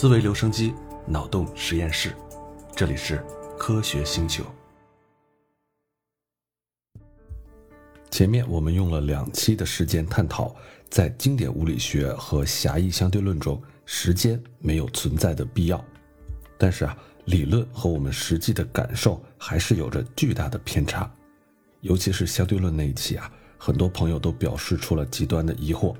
思维留声机，脑洞实验室，这里是科学星球。前面我们用了两期的时间探讨，在经典物理学和狭义相对论中，时间没有存在的必要。但是啊，理论和我们实际的感受还是有着巨大的偏差。尤其是相对论那一期啊，很多朋友都表示出了极端的疑惑：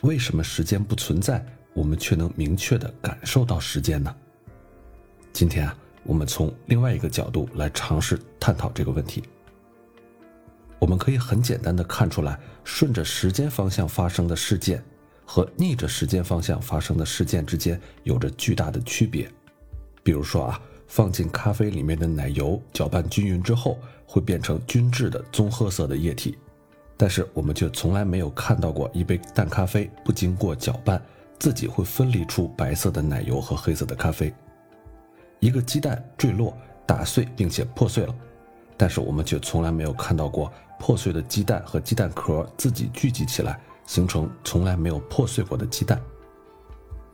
为什么时间不存在？我们却能明确地感受到时间呢？今天啊，我们从另外一个角度来尝试探讨这个问题。我们可以很简单地看出来，顺着时间方向发生的事件和逆着时间方向发生的事件之间有着巨大的区别。比如说啊，放进咖啡里面的奶油搅拌均匀之后，会变成均质的棕褐色的液体，但是我们却从来没有看到过一杯淡咖啡不经过搅拌。自己会分离出白色的奶油和黑色的咖啡。一个鸡蛋坠落、打碎并且破碎了，但是我们却从来没有看到过破碎的鸡蛋和鸡蛋壳自己聚集起来，形成从来没有破碎过的鸡蛋。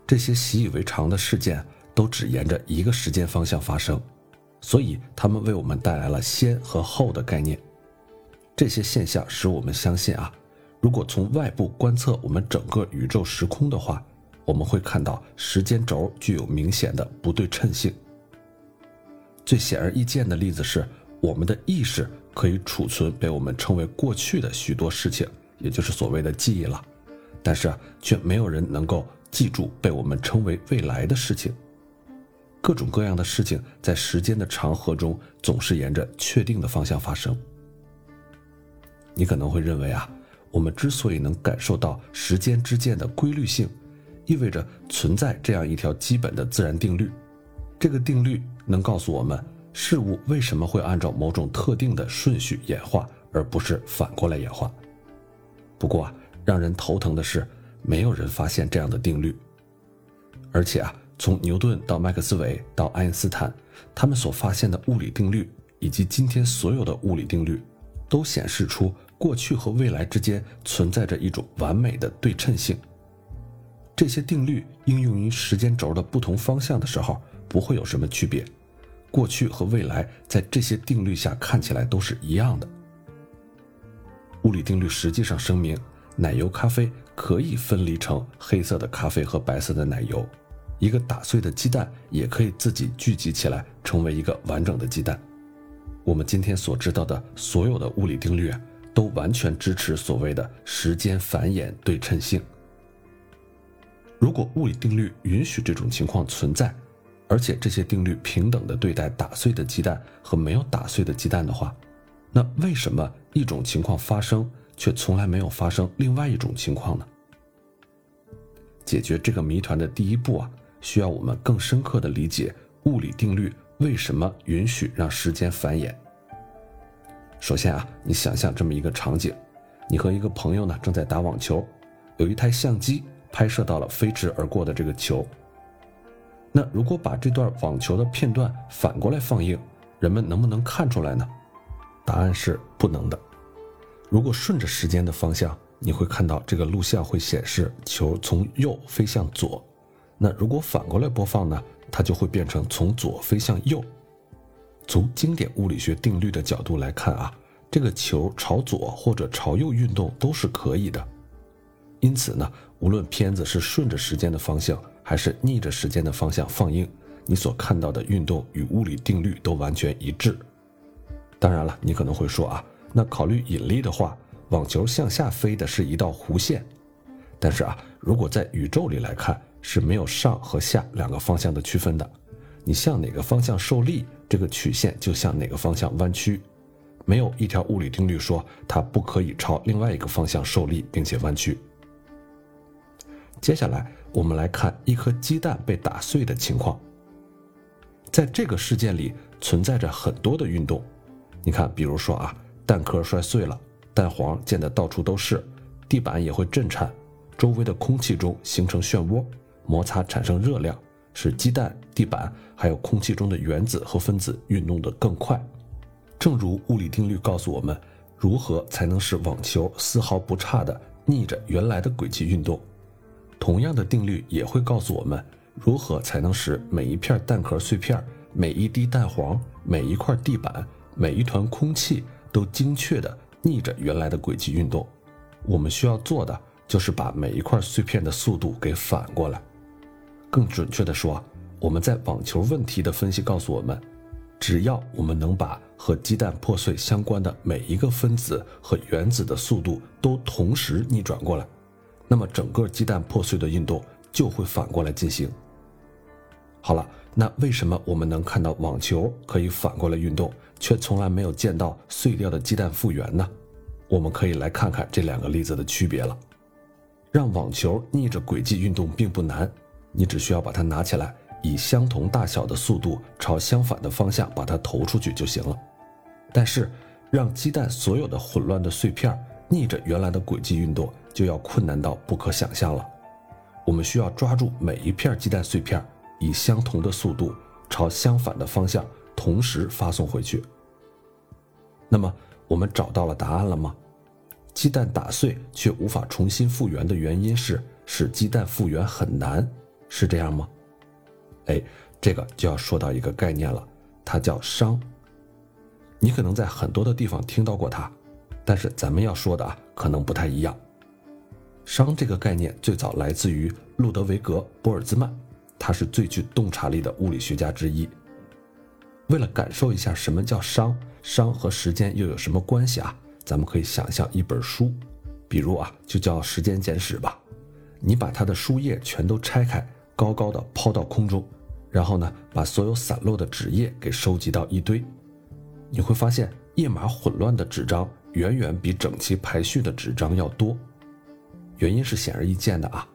这些习以为常的事件都只沿着一个时间方向发生，所以它们为我们带来了先和后的概念。这些现象使我们相信啊，如果从外部观测我们整个宇宙时空的话。我们会看到时间轴具有明显的不对称性。最显而易见的例子是，我们的意识可以储存被我们称为过去的许多事情，也就是所谓的记忆了，但是却没有人能够记住被我们称为未来的事情。各种各样的事情在时间的长河中总是沿着确定的方向发生。你可能会认为啊，我们之所以能感受到时间之间的规律性。意味着存在这样一条基本的自然定律，这个定律能告诉我们事物为什么会按照某种特定的顺序演化，而不是反过来演化。不过啊，让人头疼的是，没有人发现这样的定律。而且啊，从牛顿到麦克斯韦到爱因斯坦，他们所发现的物理定律，以及今天所有的物理定律，都显示出过去和未来之间存在着一种完美的对称性。这些定律应用于时间轴的不同方向的时候，不会有什么区别。过去和未来在这些定律下看起来都是一样的。物理定律实际上声明，奶油咖啡可以分离成黑色的咖啡和白色的奶油，一个打碎的鸡蛋也可以自己聚集起来成为一个完整的鸡蛋。我们今天所知道的所有的物理定律，都完全支持所谓的时间繁衍对称性。如果物理定律允许这种情况存在，而且这些定律平等的对待打碎的鸡蛋和没有打碎的鸡蛋的话，那为什么一种情况发生却从来没有发生另外一种情况呢？解决这个谜团的第一步啊，需要我们更深刻的理解物理定律为什么允许让时间繁衍。首先啊，你想象这么一个场景，你和一个朋友呢正在打网球，有一台相机。拍摄到了飞驰而过的这个球。那如果把这段网球的片段反过来放映，人们能不能看出来呢？答案是不能的。如果顺着时间的方向，你会看到这个录像会显示球从右飞向左。那如果反过来播放呢？它就会变成从左飞向右。从经典物理学定律的角度来看啊，这个球朝左或者朝右运动都是可以的。因此呢，无论片子是顺着时间的方向，还是逆着时间的方向放映，你所看到的运动与物理定律都完全一致。当然了，你可能会说啊，那考虑引力的话，网球向下飞的是一道弧线。但是啊，如果在宇宙里来看，是没有上和下两个方向的区分的。你向哪个方向受力，这个曲线就向哪个方向弯曲。没有一条物理定律说它不可以朝另外一个方向受力并且弯曲。接下来，我们来看一颗鸡蛋被打碎的情况。在这个事件里，存在着很多的运动。你看，比如说啊，蛋壳摔碎了，蛋黄溅得到处都是，地板也会震颤，周围的空气中形成漩涡，摩擦产生热量，使鸡蛋、地板还有空气中的原子和分子运动得更快。正如物理定律告诉我们，如何才能使网球丝毫不差地逆着原来的轨迹运动。同样的定律也会告诉我们，如何才能使每一片蛋壳碎片、每一滴蛋黄、每一块地板、每一团空气都精确地逆着原来的轨迹运动？我们需要做的就是把每一块碎片的速度给反过来。更准确地说，我们在网球问题的分析告诉我们，只要我们能把和鸡蛋破碎相关的每一个分子和原子的速度都同时逆转过来，那么整个鸡蛋破碎的运动就会反过来进行。好了，那为什么我们能看到网球可以反过来运动，却从来没有见到碎掉的鸡蛋复原呢？我们可以来看看这两个例子的区别了。让网球逆着轨迹运动并不难，你只需要把它拿起来，以相同大小的速度朝相反的方向把它投出去就行了。但是，让鸡蛋所有的混乱的碎片逆着原来的轨迹运动，就要困难到不可想象了。我们需要抓住每一片鸡蛋碎片。以相同的速度朝相反的方向同时发送回去。那么我们找到了答案了吗？鸡蛋打碎却无法重新复原的原因是使鸡蛋复原很难，是这样吗？哎，这个就要说到一个概念了，它叫熵。你可能在很多的地方听到过它，但是咱们要说的啊可能不太一样。熵这个概念最早来自于路德维格·波尔兹曼。他是最具洞察力的物理学家之一。为了感受一下什么叫熵，熵和时间又有什么关系啊？咱们可以想象一本书，比如啊，就叫《时间简史》吧。你把它的书页全都拆开，高高的抛到空中，然后呢，把所有散落的纸页给收集到一堆，你会发现页码混乱的纸张远远比整齐排序的纸张要多。原因是显而易见的啊。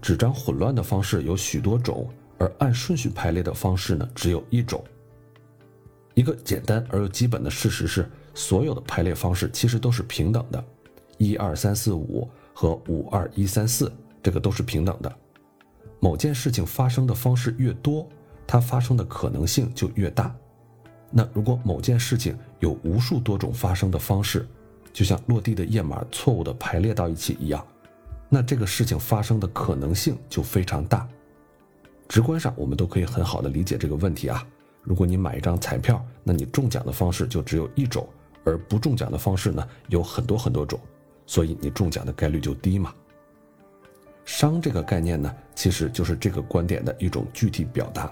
纸张混乱的方式有许多种，而按顺序排列的方式呢，只有一种。一个简单而又基本的事实是，所有的排列方式其实都是平等的，一二三四五和五二一三四，这个都是平等的。某件事情发生的方式越多，它发生的可能性就越大。那如果某件事情有无数多种发生的方式，就像落地的页码错误的排列到一起一样。那这个事情发生的可能性就非常大，直观上我们都可以很好的理解这个问题啊。如果你买一张彩票，那你中奖的方式就只有一种，而不中奖的方式呢有很多很多种，所以你中奖的概率就低嘛。熵这个概念呢，其实就是这个观点的一种具体表达。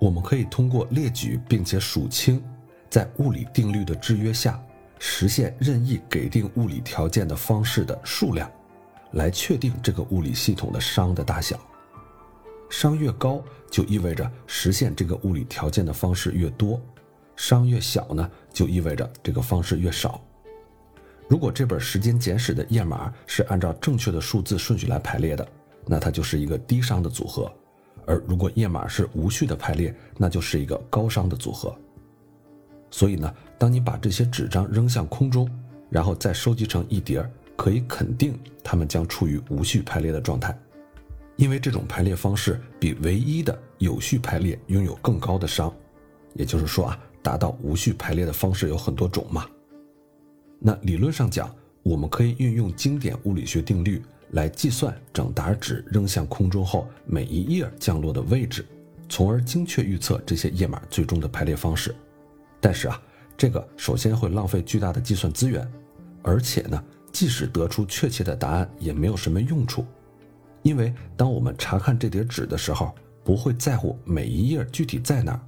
我们可以通过列举并且数清，在物理定律的制约下，实现任意给定物理条件的方式的数量。来确定这个物理系统的熵的大小，熵越高就意味着实现这个物理条件的方式越多，熵越小呢就意味着这个方式越少。如果这本时间简史的页码是按照正确的数字顺序来排列的，那它就是一个低熵的组合；而如果页码是无序的排列，那就是一个高熵的组合。所以呢，当你把这些纸张扔向空中，然后再收集成一叠儿。可以肯定，它们将处于无序排列的状态，因为这种排列方式比唯一的有序排列拥有更高的熵。也就是说啊，达到无序排列的方式有很多种嘛。那理论上讲，我们可以运用经典物理学定律来计算整沓纸扔向空中后每一页降落的位置，从而精确预测这些页码最终的排列方式。但是啊，这个首先会浪费巨大的计算资源，而且呢。即使得出确切的答案，也没有什么用处，因为当我们查看这叠纸的时候，不会在乎每一页具体在哪儿，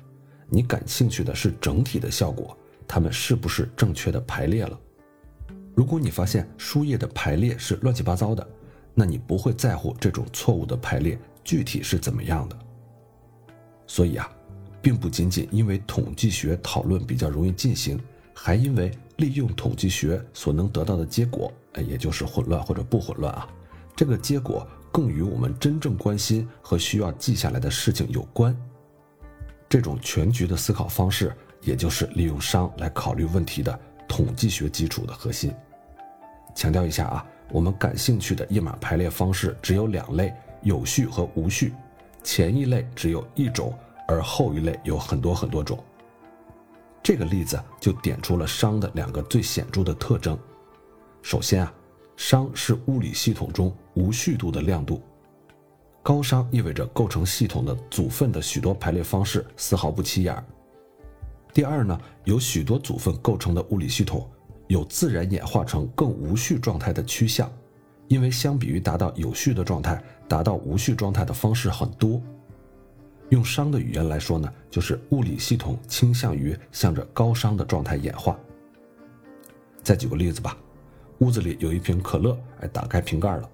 你感兴趣的是整体的效果，它们是不是正确的排列了。如果你发现书页的排列是乱七八糟的，那你不会在乎这种错误的排列具体是怎么样的。所以啊，并不仅仅因为统计学讨论比较容易进行。还因为利用统计学所能得到的结果，哎，也就是混乱或者不混乱啊，这个结果更与我们真正关心和需要记下来的事情有关。这种全局的思考方式，也就是利用熵来考虑问题的统计学基础的核心。强调一下啊，我们感兴趣的页码排列方式只有两类：有序和无序。前一类只有一种，而后一类有很多很多种。这个例子就点出了熵的两个最显著的特征。首先啊，熵是物理系统中无序度的亮度。高熵意味着构成系统的组分的许多排列方式丝毫不起眼儿。第二呢，有许多组分构成的物理系统有自然演化成更无序状态的趋向，因为相比于达到有序的状态，达到无序状态的方式很多。用熵的语言来说呢，就是物理系统倾向于向着高熵的状态演化。再举个例子吧，屋子里有一瓶可乐，哎，打开瓶盖了。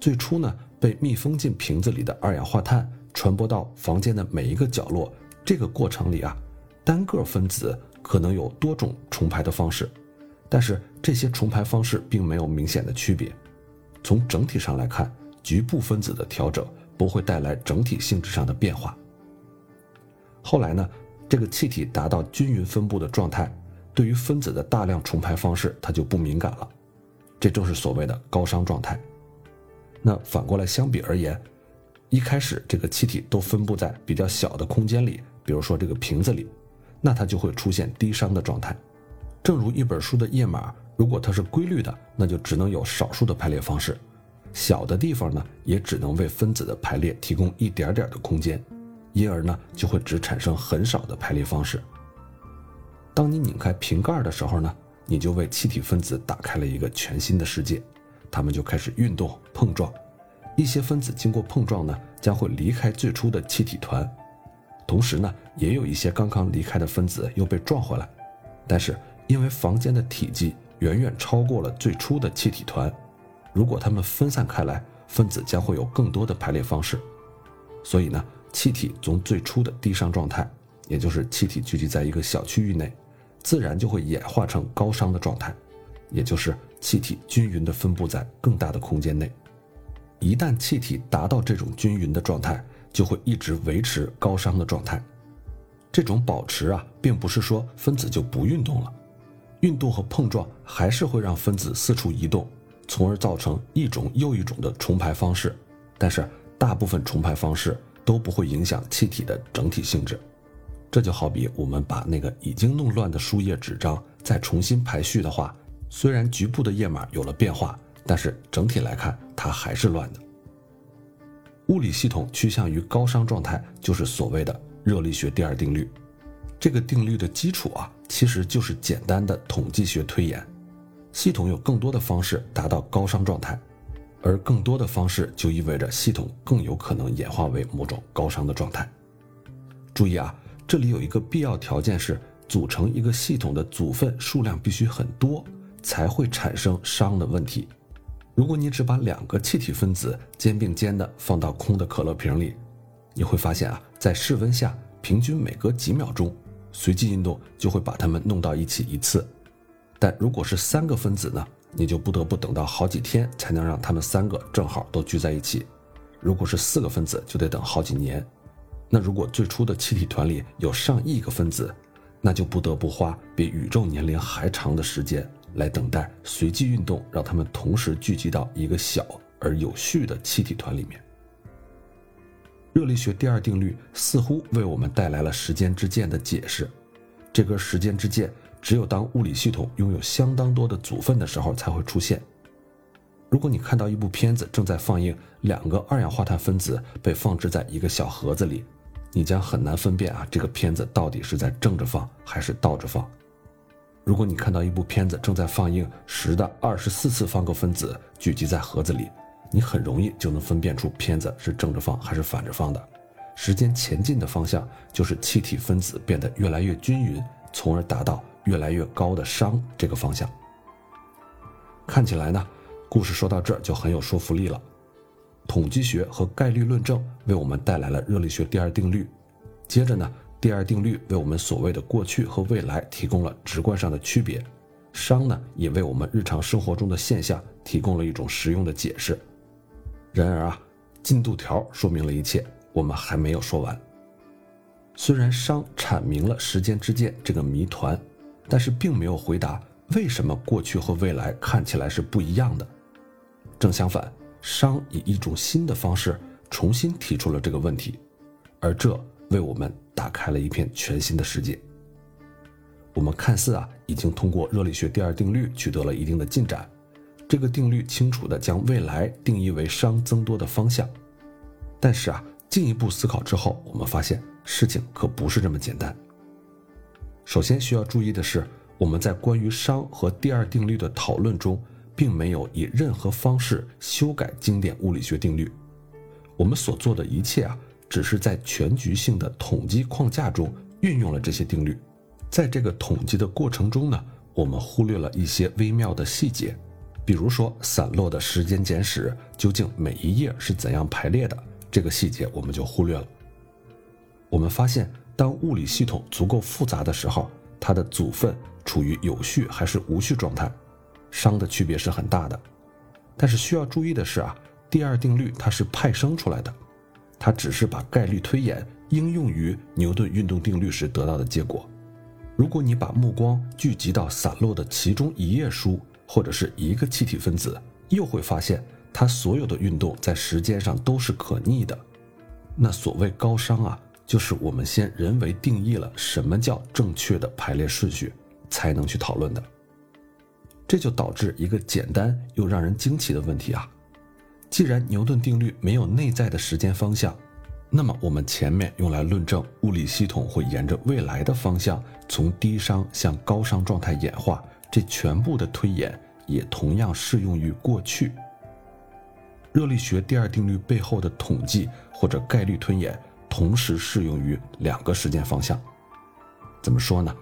最初呢，被密封进瓶子里的二氧化碳传播到房间的每一个角落。这个过程里啊，单个分子可能有多种重排的方式，但是这些重排方式并没有明显的区别。从整体上来看，局部分子的调整不会带来整体性质上的变化。后来呢，这个气体达到均匀分布的状态，对于分子的大量重排方式，它就不敏感了。这正是所谓的高熵状态。那反过来相比而言，一开始这个气体都分布在比较小的空间里，比如说这个瓶子里，那它就会出现低熵的状态。正如一本书的页码，如果它是规律的，那就只能有少数的排列方式，小的地方呢，也只能为分子的排列提供一点点的空间。因而呢，就会只产生很少的排列方式。当你拧开瓶盖的时候呢，你就为气体分子打开了一个全新的世界，它们就开始运动碰撞。一些分子经过碰撞呢，将会离开最初的气体团，同时呢，也有一些刚刚离开的分子又被撞回来。但是因为房间的体积远远超过了最初的气体团，如果它们分散开来，分子将会有更多的排列方式。所以呢。气体从最初的低熵状态，也就是气体聚集在一个小区域内，自然就会演化成高熵的状态，也就是气体均匀地分布在更大的空间内。一旦气体达到这种均匀的状态，就会一直维持高熵的状态。这种保持啊，并不是说分子就不运动了，运动和碰撞还是会让分子四处移动，从而造成一种又一种的重排方式。但是大部分重排方式。都不会影响气体的整体性质，这就好比我们把那个已经弄乱的书页纸张再重新排序的话，虽然局部的页码有了变化，但是整体来看它还是乱的。物理系统趋向于高熵状态，就是所谓的热力学第二定律。这个定律的基础啊，其实就是简单的统计学推演，系统有更多的方式达到高熵状态。而更多的方式就意味着系统更有可能演化为某种高熵的状态。注意啊，这里有一个必要条件是，组成一个系统的组分数量必须很多，才会产生熵的问题。如果你只把两个气体分子肩并肩的放到空的可乐瓶里，你会发现啊，在室温下，平均每隔几秒钟，随机运动就会把它们弄到一起一次。但如果是三个分子呢？你就不得不等到好几天才能让他们三个正好都聚在一起。如果是四个分子，就得等好几年。那如果最初的气体团里有上亿个分子，那就不得不花比宇宙年龄还长的时间来等待随机运动，让它们同时聚集到一个小而有序的气体团里面。热力学第二定律似乎为我们带来了时间之箭的解释。这根时间之箭。只有当物理系统拥有相当多的组分的时候才会出现。如果你看到一部片子正在放映两个二氧化碳分子被放置在一个小盒子里，你将很难分辨啊这个片子到底是在正着放还是倒着放。如果你看到一部片子正在放映十的二十四次方个分子聚集在盒子里，你很容易就能分辨出片子是正着放还是反着放的。时间前进的方向就是气体分子变得越来越均匀，从而达到。越来越高的熵这个方向，看起来呢，故事说到这儿就很有说服力了。统计学和概率论证为我们带来了热力学第二定律，接着呢，第二定律为我们所谓的过去和未来提供了直观上的区别，熵呢也为我们日常生活中的现象提供了一种实用的解释。然而啊，进度条说明了一切，我们还没有说完。虽然熵阐明了时间之箭这个谜团。但是并没有回答为什么过去和未来看起来是不一样的。正相反，熵以一种新的方式重新提出了这个问题，而这为我们打开了一片全新的世界。我们看似啊已经通过热力学第二定律取得了一定的进展，这个定律清楚地将未来定义为熵增多的方向。但是啊，进一步思考之后，我们发现事情可不是这么简单。首先需要注意的是，我们在关于熵和第二定律的讨论中，并没有以任何方式修改经典物理学定律。我们所做的一切啊，只是在全局性的统计框架中运用了这些定律。在这个统计的过程中呢，我们忽略了一些微妙的细节，比如说散落的时间简史究竟每一页是怎样排列的，这个细节我们就忽略了。我们发现。当物理系统足够复杂的时候，它的组分处于有序还是无序状态，熵的区别是很大的。但是需要注意的是啊，第二定律它是派生出来的，它只是把概率推演应用于牛顿运动定律时得到的结果。如果你把目光聚集到散落的其中一页书或者是一个气体分子，又会发现它所有的运动在时间上都是可逆的。那所谓高熵啊。就是我们先人为定义了什么叫正确的排列顺序，才能去讨论的。这就导致一个简单又让人惊奇的问题啊！既然牛顿定律没有内在的时间方向，那么我们前面用来论证物理系统会沿着未来的方向从低熵向高熵状态演化，这全部的推演也同样适用于过去。热力学第二定律背后的统计或者概率推演。同时适用于两个时间方向，怎么说呢？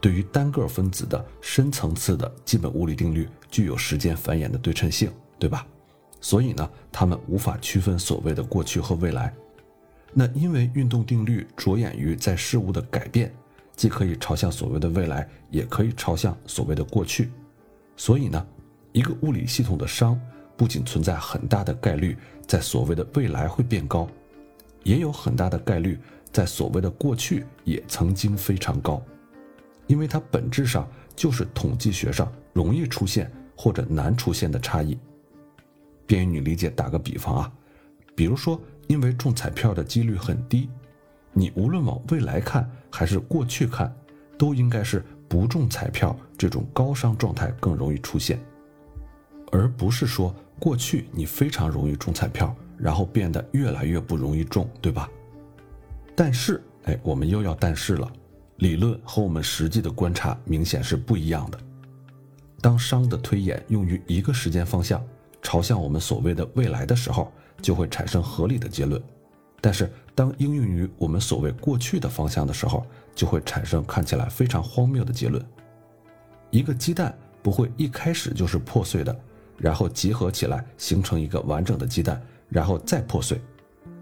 对于单个分子的深层次的基本物理定律具有时间繁衍的对称性，对吧？所以呢，它们无法区分所谓的过去和未来。那因为运动定律着眼于在事物的改变，既可以朝向所谓的未来，也可以朝向所谓的过去。所以呢，一个物理系统的熵不仅存在很大的概率在所谓的未来会变高。也有很大的概率，在所谓的过去也曾经非常高，因为它本质上就是统计学上容易出现或者难出现的差异。便于你理解，打个比方啊，比如说因为中彩票的几率很低，你无论往未来看还是过去看，都应该是不中彩票这种高熵状态更容易出现，而不是说过去你非常容易中彩票。然后变得越来越不容易中，对吧？但是，哎，我们又要但是了，理论和我们实际的观察明显是不一样的。当熵的推演用于一个时间方向，朝向我们所谓的未来的时候，就会产生合理的结论；但是，当应用于我们所谓过去的方向的时候，就会产生看起来非常荒谬的结论。一个鸡蛋不会一开始就是破碎的，然后集合起来形成一个完整的鸡蛋。然后再破碎，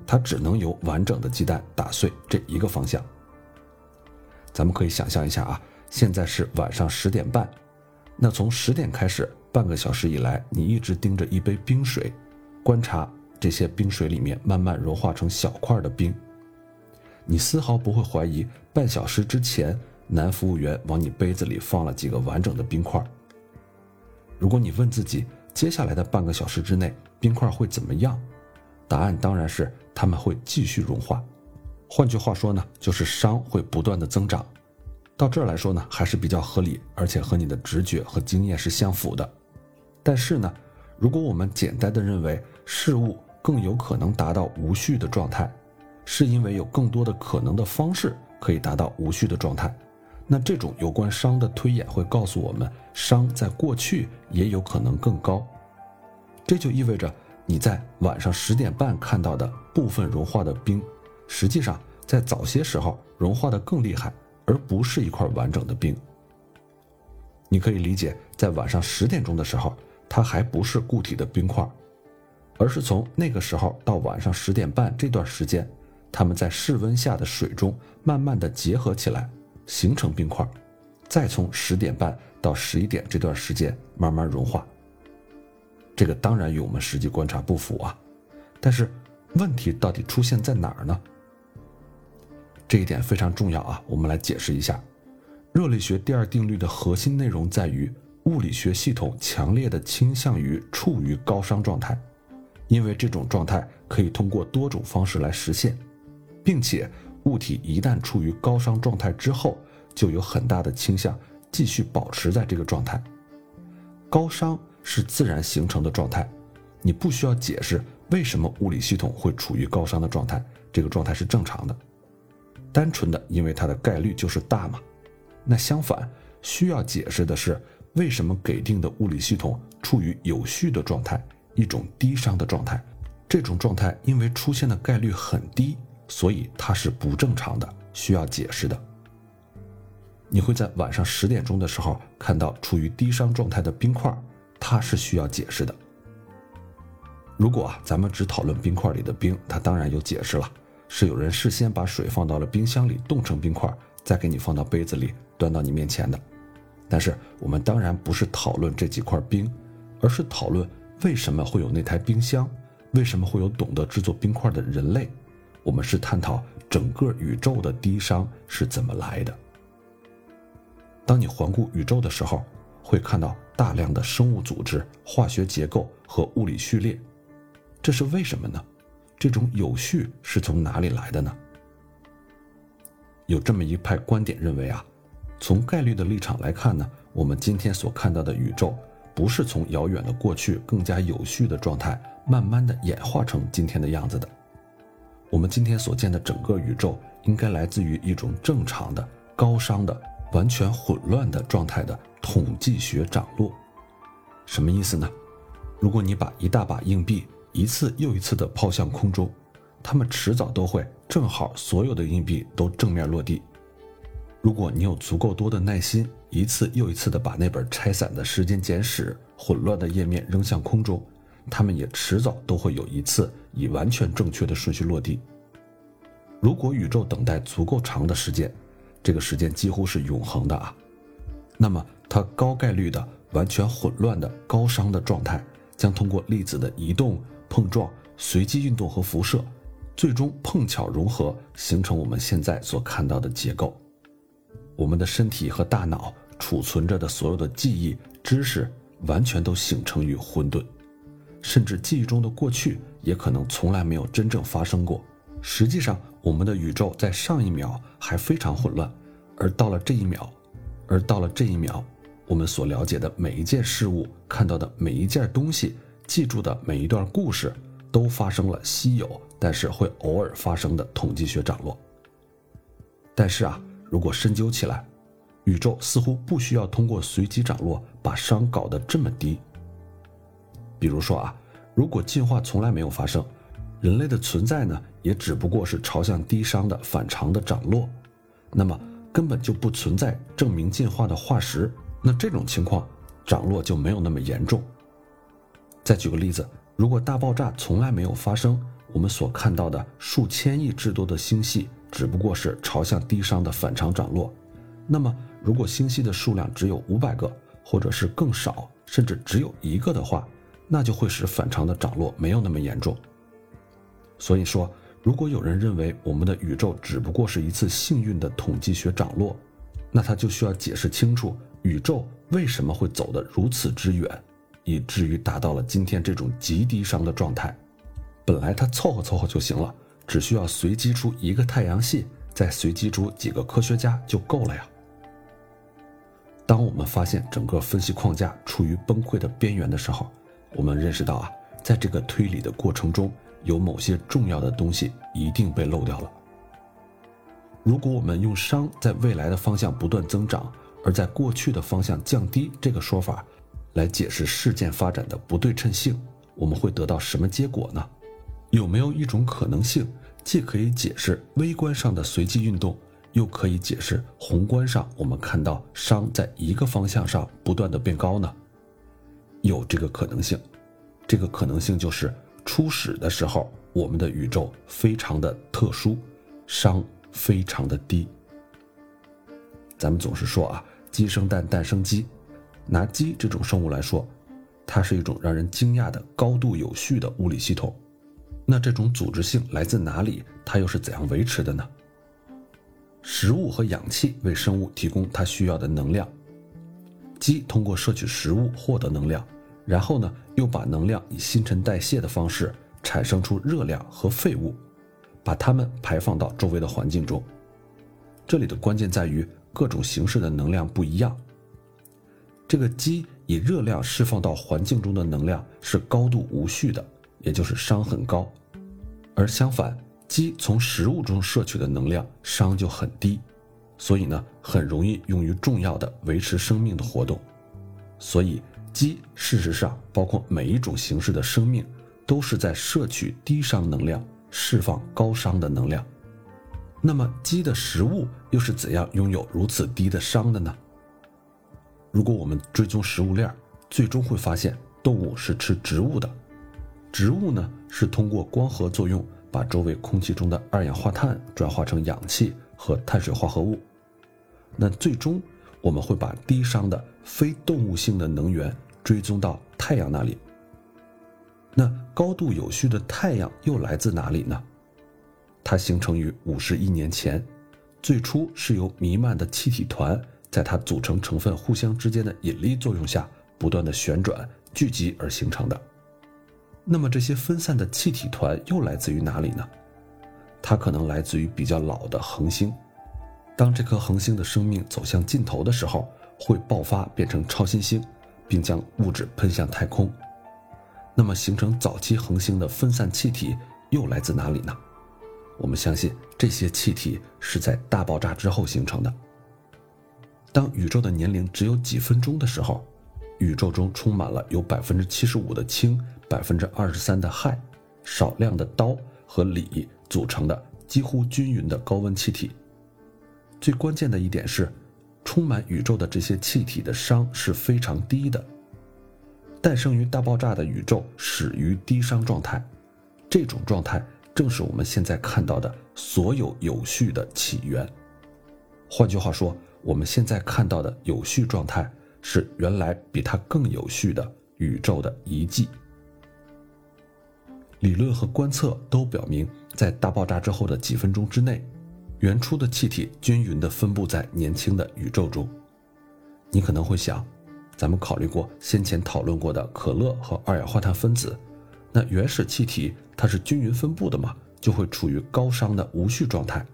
它只能由完整的鸡蛋打碎这一个方向。咱们可以想象一下啊，现在是晚上十点半，那从十点开始半个小时以来，你一直盯着一杯冰水，观察这些冰水里面慢慢融化成小块的冰。你丝毫不会怀疑半小时之前男服务员往你杯子里放了几个完整的冰块。如果你问自己，接下来的半个小时之内冰块会怎么样？答案当然是它们会继续融化，换句话说呢，就是熵会不断的增长。到这儿来说呢，还是比较合理，而且和你的直觉和经验是相符的。但是呢，如果我们简单的认为事物更有可能达到无序的状态，是因为有更多的可能的方式可以达到无序的状态，那这种有关熵的推演会告诉我们，熵在过去也有可能更高。这就意味着。你在晚上十点半看到的部分融化的冰，实际上在早些时候融化的更厉害，而不是一块完整的冰。你可以理解，在晚上十点钟的时候，它还不是固体的冰块，而是从那个时候到晚上十点半这段时间，它们在室温下的水中慢慢的结合起来，形成冰块，再从十点半到十一点这段时间慢慢融化。这个当然与我们实际观察不符啊，但是问题到底出现在哪儿呢？这一点非常重要啊，我们来解释一下。热力学第二定律的核心内容在于，物理学系统强烈的倾向于处于高熵状态，因为这种状态可以通过多种方式来实现，并且物体一旦处于高熵状态之后，就有很大的倾向继续保持在这个状态。高熵。是自然形成的状态，你不需要解释为什么物理系统会处于高熵的状态？这个状态是正常的，单纯的因为它的概率就是大嘛。那相反，需要解释的是，为什么给定的物理系统处于有序的状态，一种低熵的状态？这种状态因为出现的概率很低，所以它是不正常的，需要解释的。你会在晚上十点钟的时候看到处于低熵状态的冰块，它是需要解释的。如果啊，咱们只讨论冰块里的冰，它当然有解释了，是有人事先把水放到了冰箱里冻成冰块，再给你放到杯子里端到你面前的。但是我们当然不是讨论这几块冰，而是讨论为什么会有那台冰箱，为什么会有懂得制作冰块的人类。我们是探讨整个宇宙的低熵是怎么来的。当你环顾宇宙的时候，会看到大量的生物组织、化学结构和物理序列。这是为什么呢？这种有序是从哪里来的呢？有这么一派观点认为啊，从概率的立场来看呢，我们今天所看到的宇宙不是从遥远的过去更加有序的状态慢慢的演化成今天的样子的。我们今天所见的整个宇宙应该来自于一种正常的、高熵的、完全混乱的状态的统计学涨落。什么意思呢？如果你把一大把硬币一次又一次地抛向空中，它们迟早都会正好所有的硬币都正面落地。如果你有足够多的耐心，一次又一次地把那本拆散的《时间简史》混乱的页面扔向空中，它们也迟早都会有一次以完全正确的顺序落地。如果宇宙等待足够长的时间，这个时间几乎是永恒的啊，那么它高概率的完全混乱的高熵的状态将通过粒子的移动。碰撞、随机运动和辐射，最终碰巧融合，形成我们现在所看到的结构。我们的身体和大脑储存着的所有的记忆、知识，完全都形成于混沌，甚至记忆中的过去也可能从来没有真正发生过。实际上，我们的宇宙在上一秒还非常混乱，而到了这一秒，而到了这一秒，我们所了解的每一件事物、看到的每一件东西。记住的每一段故事，都发生了稀有但是会偶尔发生的统计学涨落。但是啊，如果深究起来，宇宙似乎不需要通过随机涨落把熵搞得这么低。比如说啊，如果进化从来没有发生，人类的存在呢，也只不过是朝向低熵的反常的涨落，那么根本就不存在证明进化的化石。那这种情况，涨落就没有那么严重。再举个例子，如果大爆炸从来没有发生，我们所看到的数千亿之多的星系只不过是朝向低熵的反常涨落。那么，如果星系的数量只有五百个，或者是更少，甚至只有一个的话，那就会使反常的涨落没有那么严重。所以说，如果有人认为我们的宇宙只不过是一次幸运的统计学涨落，那他就需要解释清楚宇宙为什么会走得如此之远。以至于达到了今天这种极低熵的状态。本来它凑合凑合就行了，只需要随机出一个太阳系，再随机出几个科学家就够了呀。当我们发现整个分析框架处于崩溃的边缘的时候，我们认识到啊，在这个推理的过程中，有某些重要的东西一定被漏掉了。如果我们用熵在未来的方向不断增长，而在过去的方向降低这个说法。来解释事件发展的不对称性，我们会得到什么结果呢？有没有一种可能性，既可以解释微观上的随机运动，又可以解释宏观上我们看到熵在一个方向上不断的变高呢？有这个可能性，这个可能性就是初始的时候我们的宇宙非常的特殊，熵非常的低。咱们总是说啊，鸡生蛋，蛋生鸡。拿鸡这种生物来说，它是一种让人惊讶的高度有序的物理系统。那这种组织性来自哪里？它又是怎样维持的呢？食物和氧气为生物提供它需要的能量。鸡通过摄取食物获得能量，然后呢，又把能量以新陈代谢的方式产生出热量和废物，把它们排放到周围的环境中。这里的关键在于各种形式的能量不一样。这个鸡以热量释放到环境中的能量是高度无序的，也就是熵很高。而相反，鸡从食物中摄取的能量熵就很低，所以呢，很容易用于重要的维持生命的活动。所以，鸡事实上包括每一种形式的生命，都是在摄取低熵能量，释放高熵的能量。那么，鸡的食物又是怎样拥有如此低的熵的呢？如果我们追踪食物链，最终会发现，动物是吃植物的，植物呢是通过光合作用把周围空气中的二氧化碳转化成氧气和碳水化合物。那最终我们会把低熵的非动物性的能源追踪到太阳那里。那高度有序的太阳又来自哪里呢？它形成于五十亿年前，最初是由弥漫的气体团在它组成成分互相之间的引力作用下不断的旋转聚集而形成的。那么这些分散的气体团又来自于哪里呢？它可能来自于比较老的恒星。当这颗恒星的生命走向尽头的时候，会爆发变成超新星，并将物质喷向太空。那么形成早期恒星的分散气体又来自哪里呢？我们相信这些气体是在大爆炸之后形成的。当宇宙的年龄只有几分钟的时候，宇宙中充满了由百分之七十五的氢、百分之二十三的氦、少量的氘和锂组成的几乎均匀的高温气体。最关键的一点是，充满宇宙的这些气体的熵是非常低的。诞生于大爆炸的宇宙始于低熵状态，这种状态。正是我们现在看到的所有有序的起源。换句话说，我们现在看到的有序状态是原来比它更有序的宇宙的遗迹。理论和观测都表明，在大爆炸之后的几分钟之内，原初的气体均匀地分布在年轻的宇宙中。你可能会想，咱们考虑过先前讨论过的可乐和二氧化碳分子。那原始气体它是均匀分布的嘛，就会处于高熵的无序状态。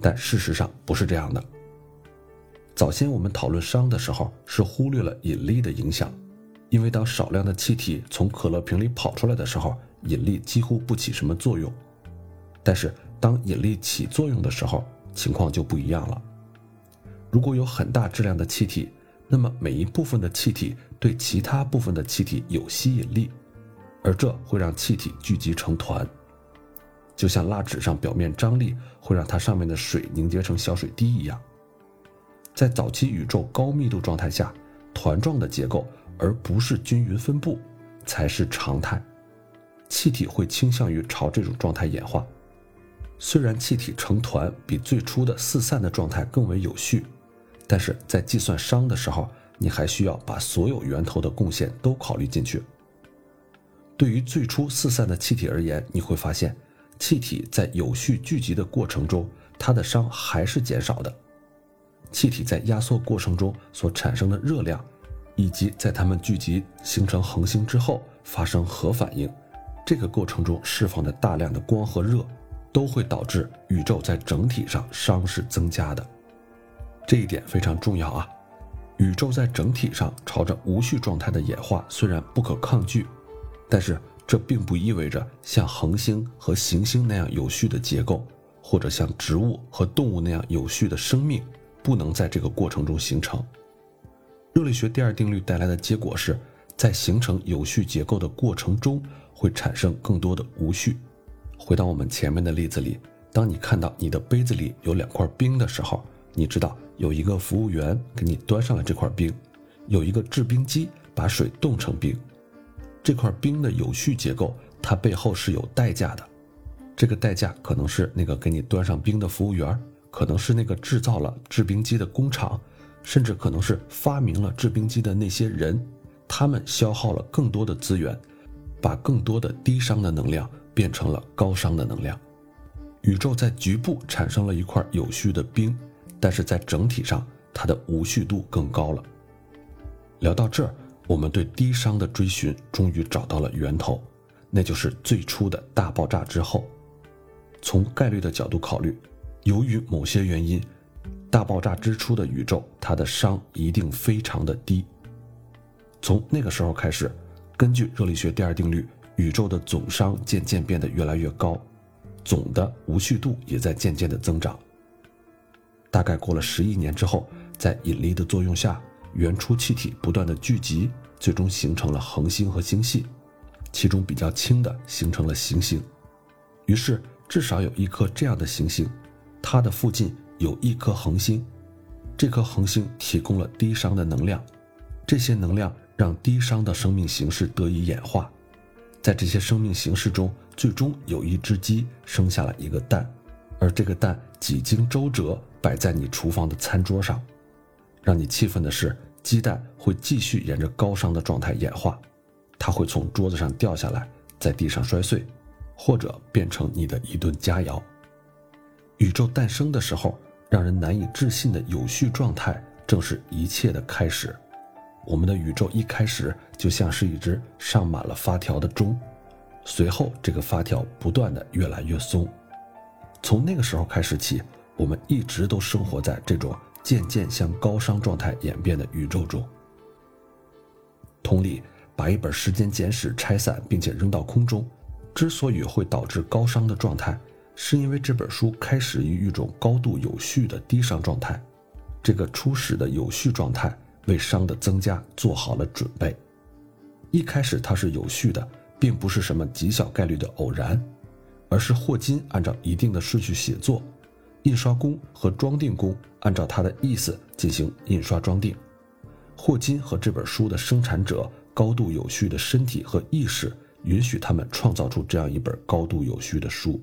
但事实上不是这样的。早先我们讨论熵的时候，是忽略了引力的影响，因为当少量的气体从可乐瓶里跑出来的时候，引力几乎不起什么作用。但是当引力起作用的时候，情况就不一样了。如果有很大质量的气体，那么每一部分的气体对其他部分的气体有吸引力。而这会让气体聚集成团，就像蜡纸上表面张力会让它上面的水凝结成小水滴一样。在早期宇宙高密度状态下，团状的结构而不是均匀分布才是常态。气体会倾向于朝这种状态演化。虽然气体成团比最初的四散的状态更为有序，但是在计算熵的时候，你还需要把所有源头的贡献都考虑进去。对于最初四散的气体而言，你会发现，气体在有序聚集的过程中，它的熵还是减少的。气体在压缩过程中所产生的热量，以及在它们聚集形成恒星之后发生核反应，这个过程中释放的大量的光和热，都会导致宇宙在整体上熵是增加的。这一点非常重要啊！宇宙在整体上朝着无序状态的演化虽然不可抗拒。但是这并不意味着像恒星和行星那样有序的结构，或者像植物和动物那样有序的生命，不能在这个过程中形成。热力学第二定律带来的结果是，在形成有序结构的过程中，会产生更多的无序。回到我们前面的例子里，当你看到你的杯子里有两块冰的时候，你知道有一个服务员给你端上了这块冰，有一个制冰机把水冻成冰。这块冰的有序结构，它背后是有代价的。这个代价可能是那个给你端上冰的服务员，可能是那个制造了制冰机的工厂，甚至可能是发明了制冰机的那些人。他们消耗了更多的资源，把更多的低熵的能量变成了高熵的能量。宇宙在局部产生了一块有序的冰，但是在整体上，它的无序度更高了。聊到这儿。我们对低熵的追寻终于找到了源头，那就是最初的大爆炸之后。从概率的角度考虑，由于某些原因，大爆炸之初的宇宙它的熵一定非常的低。从那个时候开始，根据热力学第二定律，宇宙的总熵渐渐变得越来越高，总的无序度也在渐渐的增长。大概过了十亿年之后，在引力的作用下，原初气体不断的聚集，最终形成了恒星和星系，其中比较轻的形成了行星。于是，至少有一颗这样的行星，它的附近有一颗恒星，这颗恒星提供了低熵的能量，这些能量让低熵的生命形式得以演化。在这些生命形式中，最终有一只鸡生下了一个蛋，而这个蛋几经周折摆在你厨房的餐桌上。让你气愤的是，鸡蛋会继续沿着高熵的状态演化，它会从桌子上掉下来，在地上摔碎，或者变成你的一顿佳肴。宇宙诞生的时候，让人难以置信的有序状态，正是一切的开始。我们的宇宙一开始就像是一只上满了发条的钟，随后这个发条不断的越来越松。从那个时候开始起，我们一直都生活在这种渐渐向高熵状态演变的宇宙中。同理，把一本时间简史拆散并且扔到空中，之所以会导致高熵的状态，是因为这本书开始于一种高度有序的低熵状态。这个初始的有序状态。为熵的增加做好了准备。一开始它是有序的，并不是什么极小概率的偶然，而是霍金按照一定的顺序写作，印刷工和装订工按照他的意思进行印刷装订。霍金和这本书的生产者高度有序的身体和意识，允许他们创造出这样一本高度有序的书。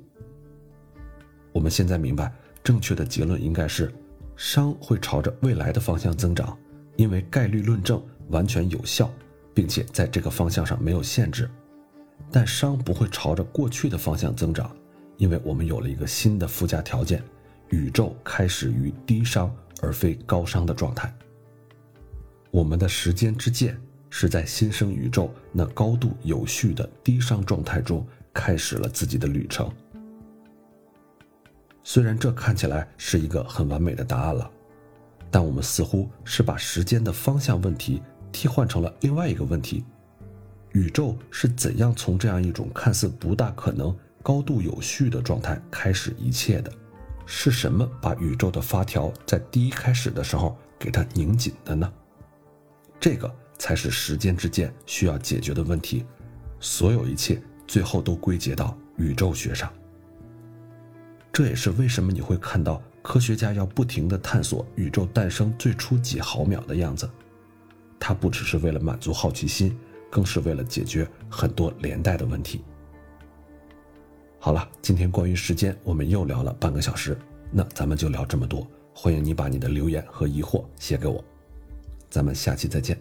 我们现在明白，正确的结论应该是，熵会朝着未来的方向增长。因为概率论证完全有效，并且在这个方向上没有限制，但熵不会朝着过去的方向增长，因为我们有了一个新的附加条件：宇宙开始于低熵而非高熵的状态。我们的时间之箭是在新生宇宙那高度有序的低熵状态中开始了自己的旅程。虽然这看起来是一个很完美的答案了。但我们似乎是把时间的方向问题替换成了另外一个问题：宇宙是怎样从这样一种看似不大可能、高度有序的状态开始一切的？是什么把宇宙的发条在第一开始的时候给它拧紧的呢？这个才是时间之箭需要解决的问题。所有一切最后都归结到宇宙学上。这也是为什么你会看到。科学家要不停地探索宇宙诞生最初几毫秒的样子，它不只是为了满足好奇心，更是为了解决很多连带的问题。好了，今天关于时间我们又聊了半个小时，那咱们就聊这么多。欢迎你把你的留言和疑惑写给我，咱们下期再见。